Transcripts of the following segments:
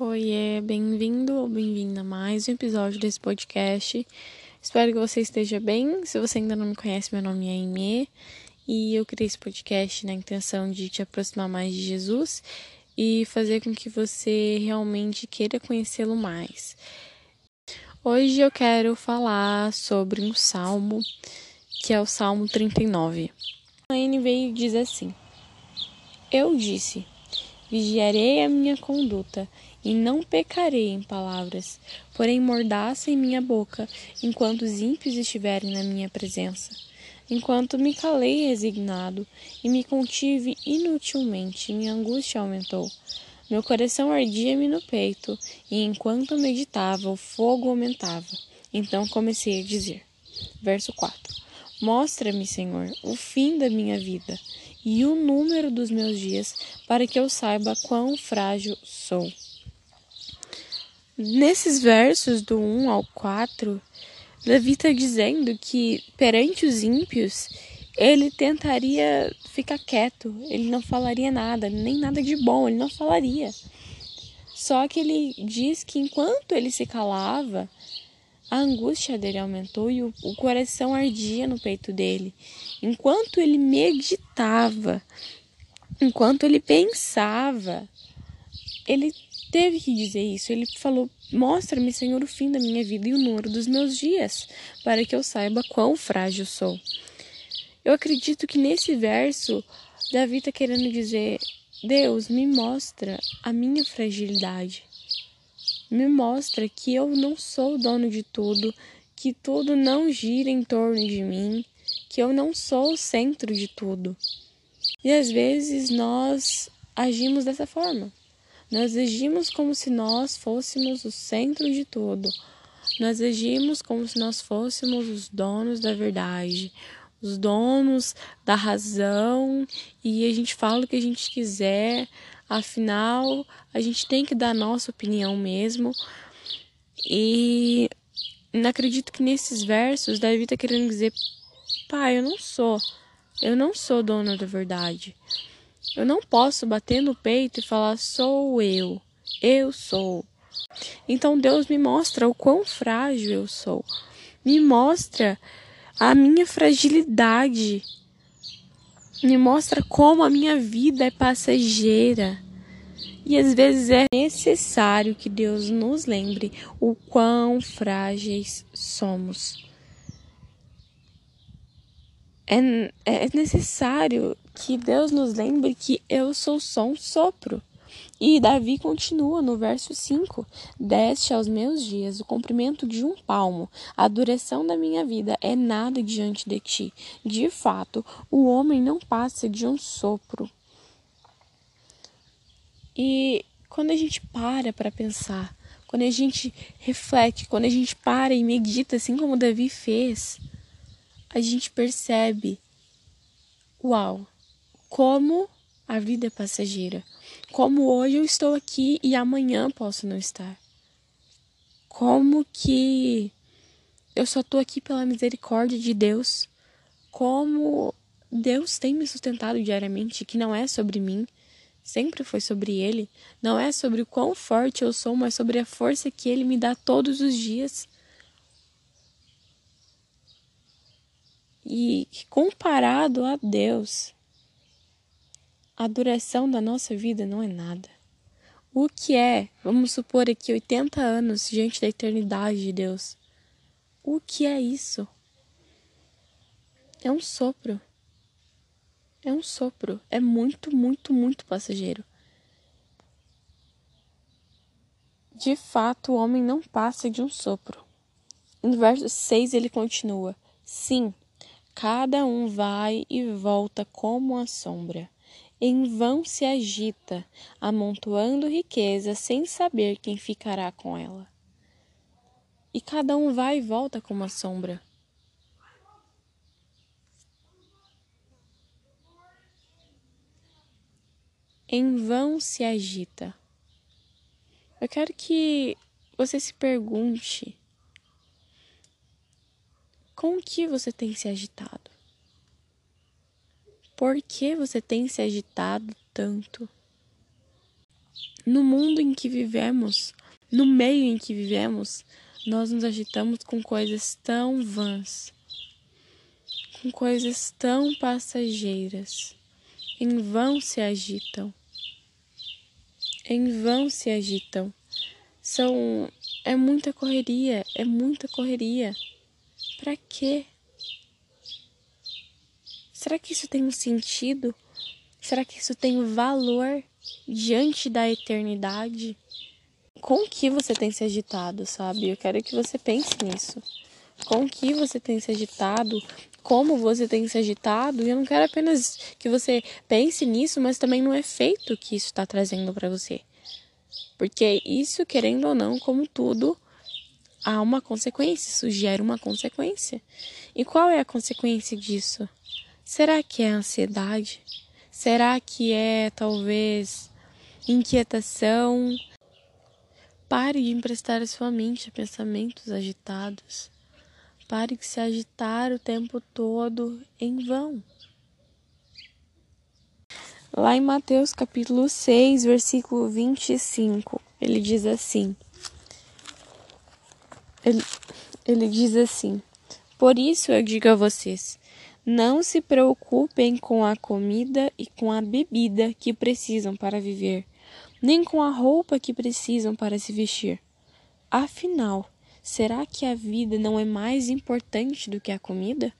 Oiê, bem-vindo ou bem-vinda a mais um episódio desse podcast. Espero que você esteja bem. Se você ainda não me conhece, meu nome é Aimee e eu criei esse podcast na intenção de te aproximar mais de Jesus e fazer com que você realmente queira conhecê-lo mais. Hoje eu quero falar sobre um salmo, que é o Salmo 39. A NVI diz assim: Eu disse, vigiarei a minha conduta e não pecarei em palavras, porém mordaça em minha boca, enquanto os ímpios estiverem na minha presença. Enquanto me calei resignado e me contive inutilmente, minha angústia aumentou. Meu coração ardia-me no peito, e enquanto meditava, o fogo aumentava. Então comecei a dizer. Verso 4: Mostra-me, Senhor, o fim da minha vida e o número dos meus dias, para que eu saiba quão frágil sou. Nesses versos do 1 ao 4, Davi está dizendo que perante os ímpios ele tentaria ficar quieto, ele não falaria nada, nem nada de bom, ele não falaria. Só que ele diz que enquanto ele se calava, a angústia dele aumentou e o, coração ardia no peito dele. Enquanto ele meditava, enquanto ele pensava, ele teve que dizer isso. Ele falou: Mostra-me, Senhor, o fim da minha vida e o número dos meus dias, para que eu saiba quão frágil sou. Eu acredito que nesse verso, Davi está querendo dizer: Deus, me mostra a minha fragilidade. Me mostra que eu não sou o dono de tudo, que tudo não gira em torno de mim, que eu não sou o centro de tudo. E às vezes nós agimos dessa forma. Nós agimos como se nós fôssemos o centro de tudo. Nós agimos como se nós fôssemos os donos da verdade, os donos da razão, e a gente fala o que a gente quiser, afinal, a gente tem que dar a nossa opinião mesmo. E não acredito que nesses versos Davi está querendo dizer: pai, eu não sou, eu não sou dona da verdade. Eu não posso bater no peito e falar sou eu, eu sou. Então Deus me mostra o quão frágil eu sou. Me mostra a minha fragilidade. Me mostra como a minha vida é passageira. E às vezes é necessário que Deus nos lembre o quão frágeis somos. É, é necessário que Deus nos lembre que eu sou só um sopro. E Davi continua no verso 5: Deste aos meus dias o comprimento de um palmo, a duração da minha vida é nada diante de ti. De fato, o homem não passa de um sopro. E quando a gente para para pensar, quando a gente reflete, quando a gente para e medita, assim como Davi fez, a gente percebe: uau, como a vida é passageira. Como hoje eu estou aqui e amanhã posso não estar. Como que eu só estou aqui pela misericórdia de Deus. Como Deus tem me sustentado diariamente, que não é sobre mim, sempre foi sobre Ele. Não é sobre o quão forte eu sou, mas sobre a força que Ele me dá todos os dias. E comparado a Deus, a duração da nossa vida não é nada. O que é, vamos supor aqui, 80 anos diante da eternidade de Deus? O que é isso? É um sopro. É um sopro. É muito, muito, muito passageiro. De fato, o homem não passa de um sopro. No verso 6 ele continua: Sim, cada um vai e volta como a sombra em vão se agita, amontoando riqueza sem saber quem ficará com ela. E cada um vai e volta como a sombra. Em vão se agita. Eu quero que você se pergunte com o que você tem se agitado. Por que você tem se agitado tanto? no mundo em que vivemos, no meio em que vivemos, nós nos agitamos com coisas tão vãs, com coisas tão passageiras. Em vão se agitam. Em vão se agitam. São é muita correria, é muita correria. Para quê? Será que isso tem um sentido? Será que isso tem valor diante da eternidade? Com que você tem se agitado, sabe? Eu quero que você pense nisso. Com que você tem se agitado? Como você tem se agitado? E eu não quero apenas que você pense nisso, mas também no efeito que isso está trazendo para você. Porque isso, querendo ou não, como tudo, há uma consequência, isso gera uma consequência. E qual é a consequência disso? Será que é ansiedade? Será que é talvez inquietação? Pare de emprestar a sua mente a pensamentos agitados. Pare de se agitar o tempo todo em vão. Lá em Mateus capítulo 6, versículo 25, ele diz assim: ele, ele diz assim: Por isso eu digo a vocês, não se preocupem com a comida e com a bebida que precisam para viver, nem com a roupa que precisam para se vestir. Afinal, será que a vida não é mais importante do que a comida?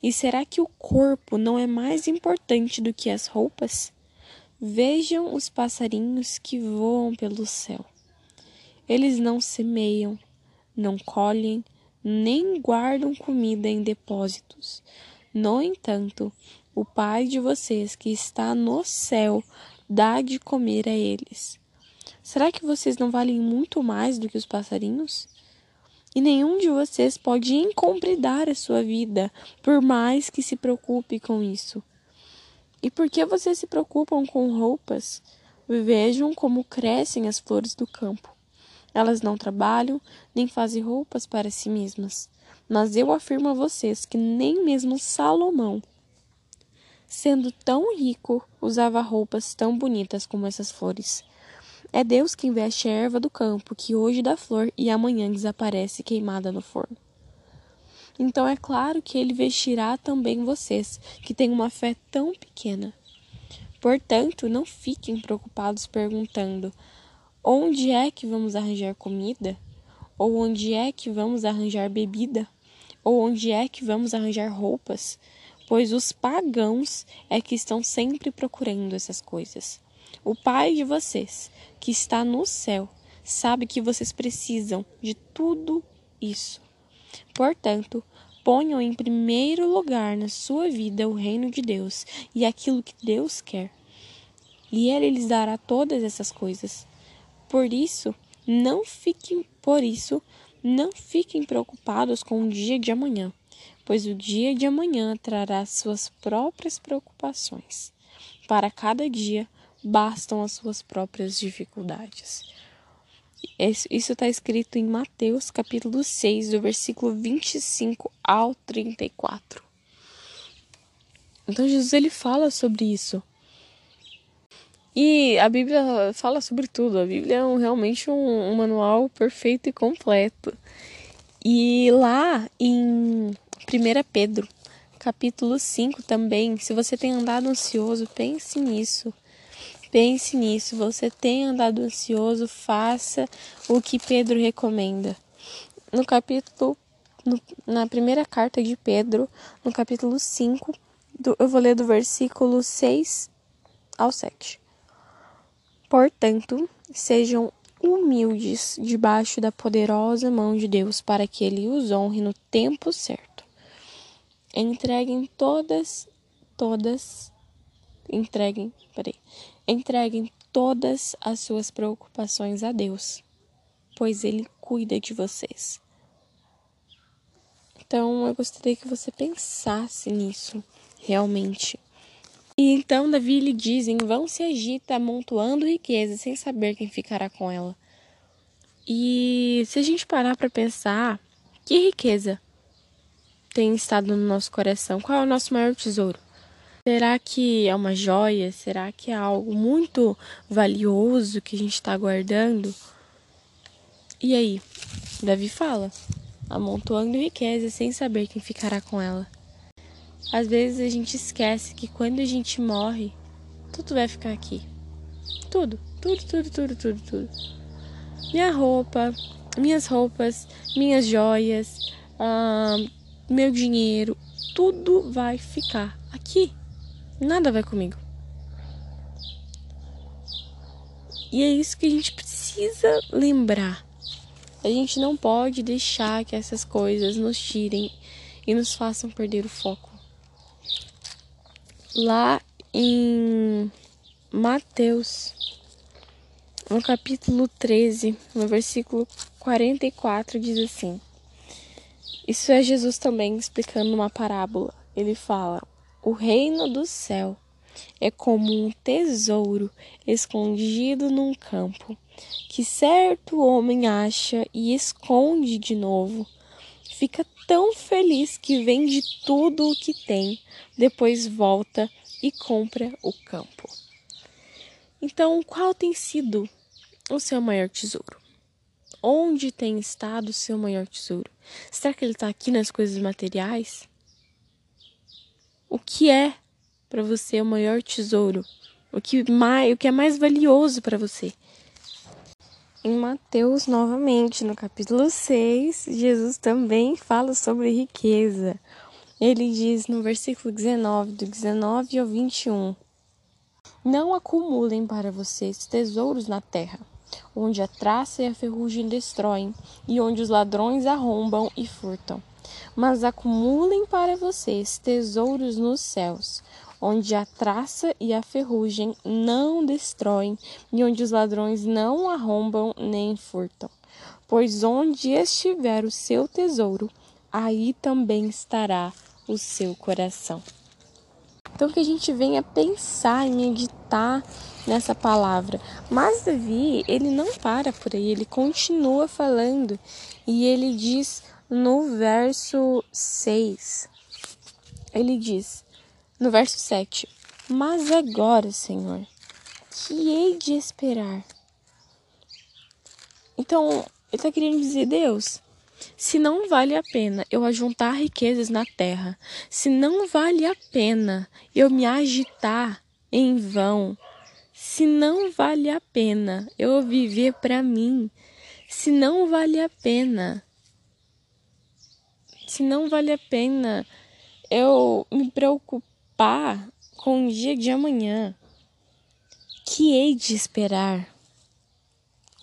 E será que o corpo não é mais importante do que as roupas? Vejam os passarinhos que voam pelo céu. Eles não semeiam, não colhem, nem guardam comida em depósitos. No entanto, o Pai de vocês que está no céu dá de comer a eles. Será que vocês não valem muito mais do que os passarinhos? E nenhum de vocês pode incompridar a sua vida, por mais que se preocupe com isso. E por que vocês se preocupam com roupas? Vejam como crescem as flores do campo. Elas não trabalham, nem fazem roupas para si mesmas. Mas eu afirmo a vocês que nem mesmo Salomão, sendo tão rico, usava roupas tão bonitas como essas flores. É Deus quem veste a erva do campo, que hoje dá flor e amanhã desaparece queimada no forno. Então é claro que ele vestirá também vocês, que têm uma fé tão pequena. Portanto, não fiquem preocupados perguntando: onde é que vamos arranjar comida? Ou onde é que vamos arranjar bebida? Ou onde é que vamos arranjar roupas? Pois os pagãos é que estão sempre procurando essas coisas. O Pai de vocês, que está no céu, sabe que vocês precisam de tudo isso. Portanto, ponham em primeiro lugar na sua vida o reino de Deus e aquilo que Deus quer. E ele lhes dará todas essas coisas. Por isso, não fiquem, por isso, não fiquem preocupados com o dia de amanhã, pois o dia de amanhã trará suas próprias preocupações. Para cada dia bastam as suas próprias dificuldades. Isso está escrito em Mateus capítulo 6, do versículo 25 ao 34. Então Jesus ele fala sobre isso. E a Bíblia fala sobre tudo. A Bíblia é um, realmente um, um manual perfeito e completo. E lá em 1 Pedro, capítulo 5 também, se você tem andado ansioso, pense nisso. Pense nisso. Você tem andado ansioso, faça o que Pedro recomenda. No capítulo, no, na primeira carta de Pedro, no capítulo 5, do, eu vou ler do versículo 6 ao 7. Portanto, sejam humildes debaixo da poderosa mão de Deus, para que ele os honre no tempo certo. Entreguem todas, todas, entreguem, peraí, Entreguem todas as suas preocupações a Deus, pois Ele cuida de vocês. Então, eu gostaria que você pensasse nisso, realmente. E então Davi lhe diz: em vão se agita, amontoando riqueza, sem saber quem ficará com ela. E se a gente parar para pensar, que riqueza tem estado no nosso coração? Qual é o nosso maior tesouro? Será que é uma joia? Será que é algo muito valioso que a gente está guardando? E aí? Davi fala: amontoando riqueza sem saber quem ficará com ela. Às vezes a gente esquece que quando a gente morre, tudo vai ficar aqui. Tudo, tudo, tudo, tudo, tudo, tudo. Minha roupa, minhas roupas, minhas joias, meu dinheiro, tudo vai ficar aqui. Nada vai comigo. E é isso que a gente precisa lembrar. A gente não pode deixar que essas coisas nos tirem e nos façam perder o foco. Lá em Mateus, no capítulo 13, no versículo 44, diz assim: Isso é Jesus também explicando uma parábola. Ele fala: O reino do céu é como um tesouro escondido num campo, que certo homem acha e esconde de novo. Fica tão feliz que vende tudo o que tem, depois volta e compra o campo. Então, qual tem sido o seu maior tesouro? Onde tem estado o seu maior tesouro? Será que ele está aqui nas coisas materiais? O que é para você o maior tesouro? O que, mais, o que é mais valioso para você? Em Mateus, novamente, no capítulo 6, Jesus também fala sobre riqueza. Ele diz no versículo 19, do 19 ao 21. Não acumulem para vocês tesouros na terra, onde a traça e a ferrugem destroem, e onde os ladrões arrombam e furtam. Mas acumulem para vocês tesouros nos céus, onde a traça e a ferrugem não destroem, e onde os ladrões não arrombam nem furtam. Pois onde estiver o seu tesouro, aí também estará o seu coração. Então que a gente venha pensar e meditar nessa palavra. Mas Davi, ele não para por aí, ele continua falando e ele diz no verso 6. Ele diz no verso 7: Mas agora, Senhor, que hei de esperar? Então, ele está querendo dizer, Deus, se não vale a pena eu ajuntar riquezas na terra, se não vale a pena eu me agitar em vão, se não vale a pena eu viver para mim, se não vale a pena, se não vale a pena eu me preocupar com o dia de amanhã, que hei de esperar?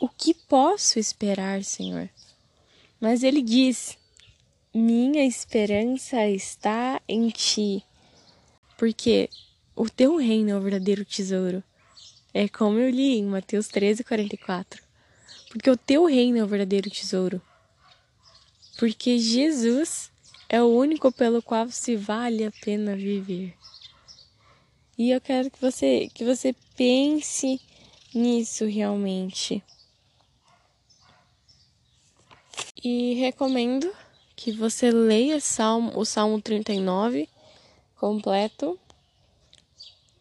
O que posso esperar, Senhor? Mas ele diz: Minha esperança está em ti, porque o teu reino é o verdadeiro tesouro. É como eu li em Mateus 13, 44. Porque o teu reino é o verdadeiro tesouro. Porque Jesus é o único pelo qual se vale a pena viver. E eu quero que você que você pense nisso realmente. E recomendo que você leia Salmo, o Salmo 39 completo.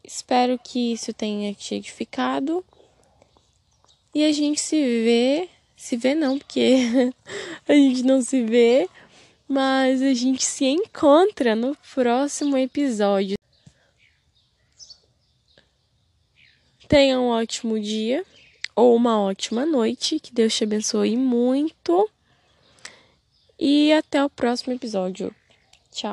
Espero que isso tenha te edificado. E a gente se vê, se vê não, porque a gente não se vê, mas a gente se encontra no próximo episódio. Tenha um ótimo dia ou uma ótima noite. Que Deus te abençoe muito. E até o próximo episódio.